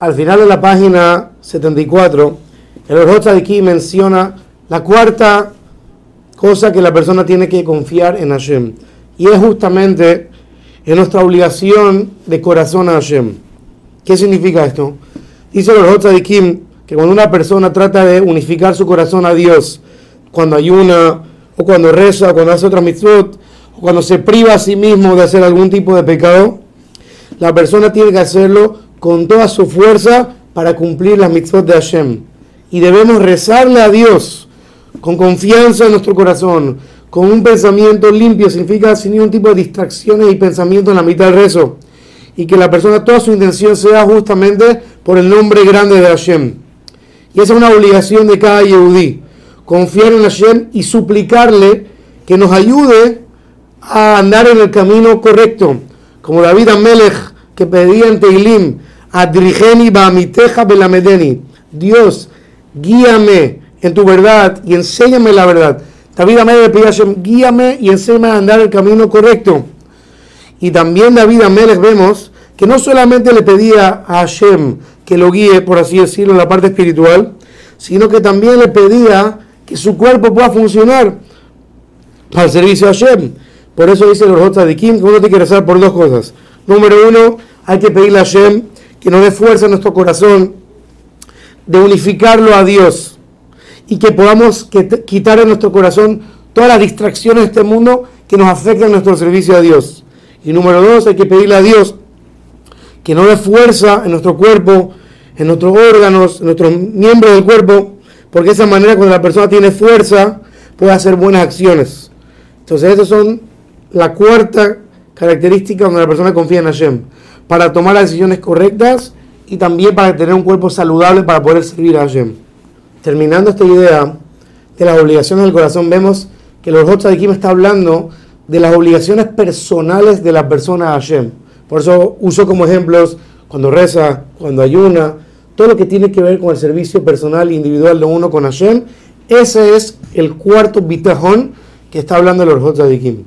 Al final de la página 74, el Orhot aquí menciona la cuarta cosa que la persona tiene que confiar en Hashem. Y es justamente en nuestra obligación de corazón a Hashem. ¿Qué significa esto? Dice el Orhot Kim que cuando una persona trata de unificar su corazón a Dios, cuando ayuna, o cuando reza, o cuando hace otra mitzvot, o cuando se priva a sí mismo de hacer algún tipo de pecado, la persona tiene que hacerlo con toda su fuerza para cumplir las mitzvot de Hashem. Y debemos rezarle a Dios con confianza en nuestro corazón, con un pensamiento limpio, significa sin ningún tipo de distracciones y pensamiento en la mitad del rezo. Y que la persona, toda su intención sea justamente por el nombre grande de Hashem. Y esa es una obligación de cada Yehudí. Confiar en Hashem y suplicarle que nos ayude a andar en el camino correcto. Como David Amelech que pedía en Teilim, Adrigeni ba'amiteja belamedeni. Dios, guíame en tu verdad y enséñame la verdad. David Amelech le Hashem, guíame y enséñame a andar el camino correcto. Y también David Amelech vemos que no solamente le pedía a Hashem que lo guíe, por así decirlo, en la parte espiritual, sino que también le pedía que su cuerpo pueda funcionar el servicio a Hashem. Por eso dice los de Kim que tiene que rezar por dos cosas. Número uno, hay que pedirle a Hashem que nos dé fuerza en nuestro corazón de unificarlo a Dios y que podamos quitar en nuestro corazón todas las distracciones de este mundo que nos afectan nuestro servicio a Dios. Y número dos, hay que pedirle a Dios que nos dé fuerza en nuestro cuerpo, en nuestros órganos, en nuestros miembros del cuerpo, porque de esa manera cuando la persona tiene fuerza puede hacer buenas acciones. Entonces, esas son la cuarta característica donde la persona confía en Hashem para tomar las decisiones correctas y también para tener un cuerpo saludable para poder servir a Hashem. Terminando esta idea de las obligaciones del corazón, vemos que los de Kim está hablando de las obligaciones personales de la persona a Hashem. Por eso uso como ejemplos cuando reza, cuando ayuna, todo lo que tiene que ver con el servicio personal e individual de uno con Hashem. Ese es el cuarto bitajón que está hablando los de Kim.